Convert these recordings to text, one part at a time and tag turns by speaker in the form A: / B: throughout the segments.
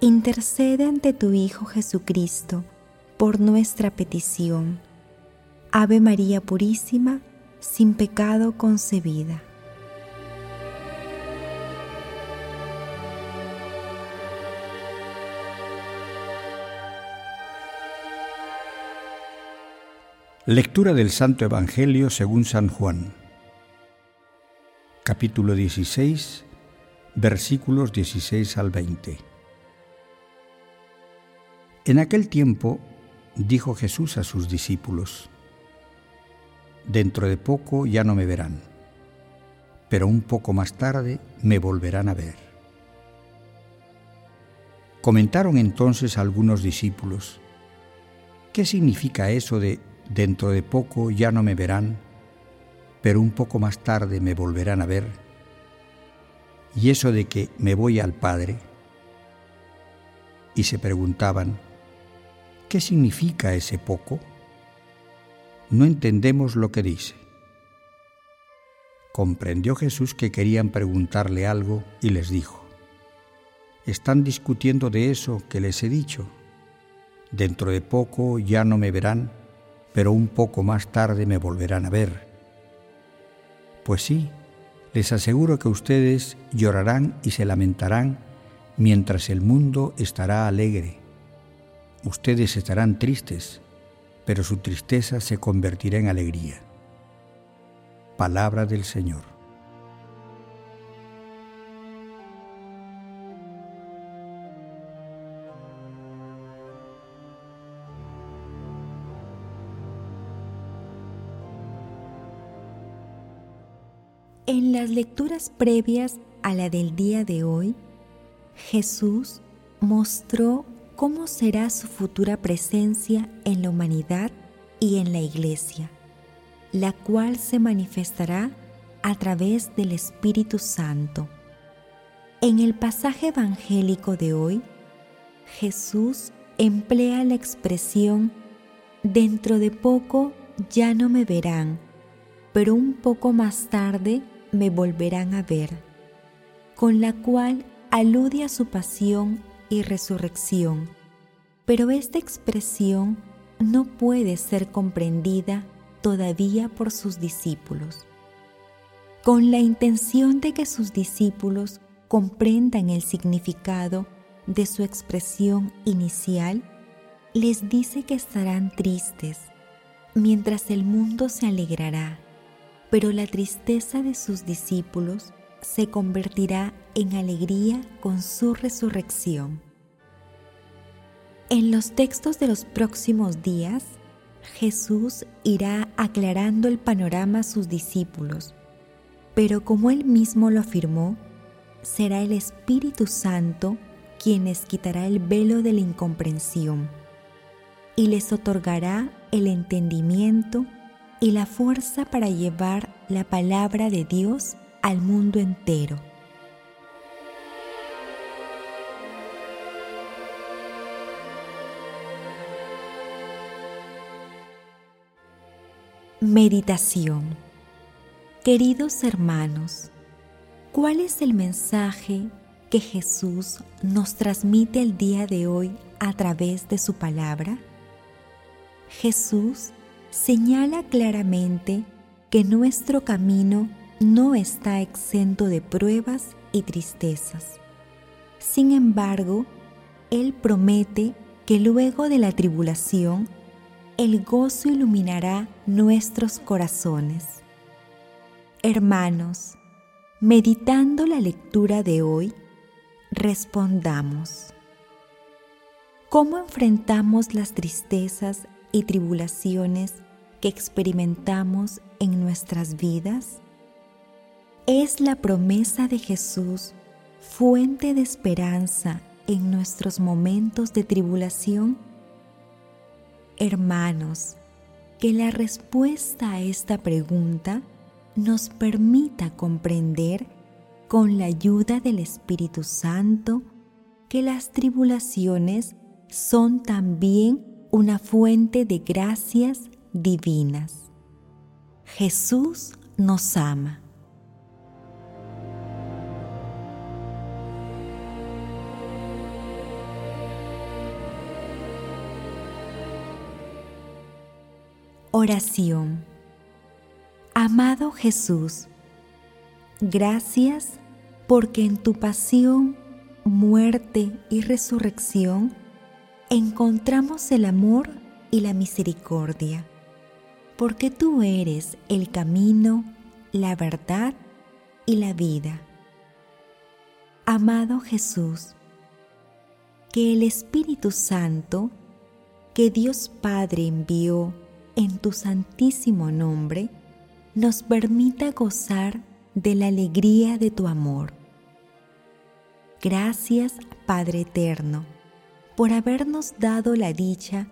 A: intercede ante tu Hijo Jesucristo por nuestra petición. Ave María Purísima, sin pecado concebida.
B: Lectura del Santo Evangelio según San Juan. Capítulo 16, versículos 16 al 20. En aquel tiempo dijo Jesús a sus discípulos, Dentro de poco ya no me verán, pero un poco más tarde me volverán a ver. Comentaron entonces algunos discípulos, ¿qué significa eso de dentro de poco ya no me verán, pero un poco más tarde me volverán a ver? Y eso de que me voy al Padre. Y se preguntaban, ¿Qué significa ese poco? No entendemos lo que dice. Comprendió Jesús que querían preguntarle algo y les dijo, están discutiendo de eso que les he dicho. Dentro de poco ya no me verán, pero un poco más tarde me volverán a ver. Pues sí, les aseguro que ustedes llorarán y se lamentarán mientras el mundo estará alegre. Ustedes estarán tristes, pero su tristeza se convertirá en alegría. Palabra del Señor.
A: En las lecturas previas a la del día de hoy, Jesús mostró cómo será su futura presencia en la humanidad y en la Iglesia, la cual se manifestará a través del Espíritu Santo. En el pasaje evangélico de hoy, Jesús emplea la expresión dentro de poco ya no me verán, pero un poco más tarde me volverán a ver, con la cual alude a su pasión y resurrección. Pero esta expresión no puede ser comprendida todavía por sus discípulos. Con la intención de que sus discípulos comprendan el significado de su expresión inicial, les dice que estarán tristes, mientras el mundo se alegrará, pero la tristeza de sus discípulos se convertirá en alegría con su resurrección. En los textos de los próximos días, Jesús irá aclarando el panorama a sus discípulos, pero como él mismo lo afirmó, será el Espíritu Santo quien les quitará el velo de la incomprensión y les otorgará el entendimiento y la fuerza para llevar la palabra de Dios al mundo entero. Meditación Queridos hermanos, ¿cuál es el mensaje que Jesús nos transmite el día de hoy a través de su palabra? Jesús señala claramente que nuestro camino no está exento de pruebas y tristezas. Sin embargo, Él promete que luego de la tribulación, el gozo iluminará nuestros corazones. Hermanos, meditando la lectura de hoy, respondamos. ¿Cómo enfrentamos las tristezas y tribulaciones que experimentamos en nuestras vidas? es la promesa de Jesús, fuente de esperanza en nuestros momentos de tribulación? Hermanos, que la respuesta a esta pregunta nos permita comprender con la ayuda del Espíritu Santo que las tribulaciones son también una fuente de gracias divinas. Jesús nos ama. Oración. Amado Jesús, gracias porque en tu pasión, muerte y resurrección encontramos el amor y la misericordia, porque tú eres el camino, la verdad y la vida. Amado Jesús, que el Espíritu Santo que Dios Padre envió en tu santísimo nombre, nos permita gozar de la alegría de tu amor. Gracias, Padre Eterno, por habernos dado la dicha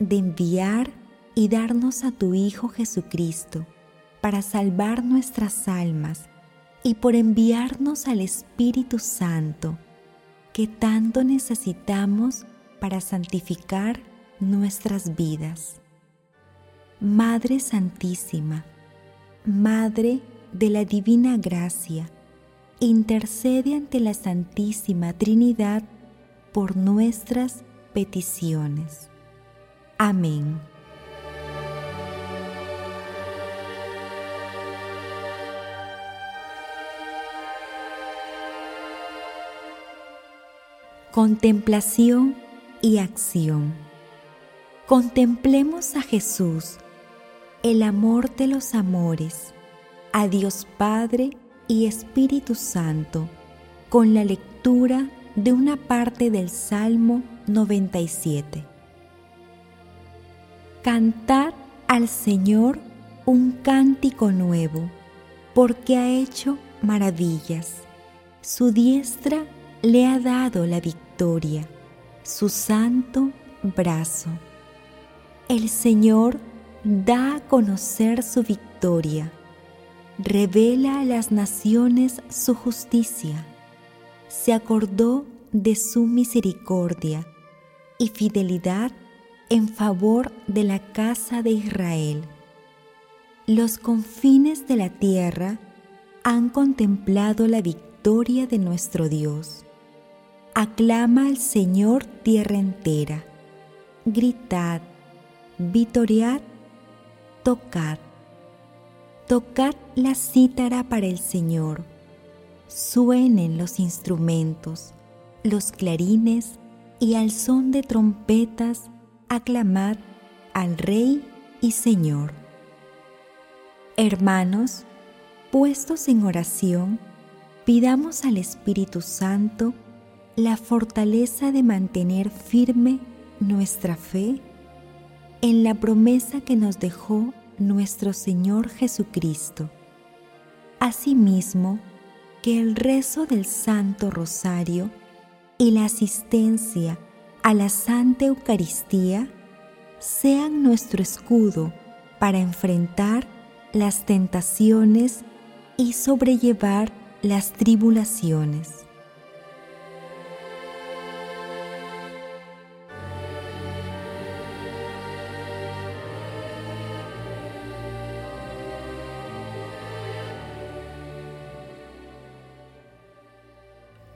A: de enviar y darnos a tu Hijo Jesucristo para salvar nuestras almas y por enviarnos al Espíritu Santo que tanto necesitamos para santificar nuestras vidas. Madre Santísima, Madre de la Divina Gracia, intercede ante la Santísima Trinidad por nuestras peticiones. Amén. Contemplación y acción. Contemplemos a Jesús el amor de los amores, a Dios Padre y Espíritu Santo, con la lectura de una parte del Salmo 97. Cantad al Señor un cántico nuevo, porque ha hecho maravillas. Su diestra le ha dado la victoria, su santo brazo. El Señor da a conocer su victoria, revela a las naciones su justicia, se acordó de su misericordia y fidelidad en favor de la casa de Israel. Los confines de la tierra han contemplado la victoria de nuestro Dios. Aclama al Señor tierra entera. Gritad, vitoriad tocad. Tocad la cítara para el Señor. Suenen los instrumentos, los clarines y al son de trompetas aclamad al Rey y Señor. Hermanos, puestos en oración, pidamos al Espíritu Santo la fortaleza de mantener firme nuestra fe en la promesa que nos dejó nuestro Señor Jesucristo. Asimismo, que el rezo del Santo Rosario y la asistencia a la Santa Eucaristía sean nuestro escudo para enfrentar las tentaciones y sobrellevar las tribulaciones.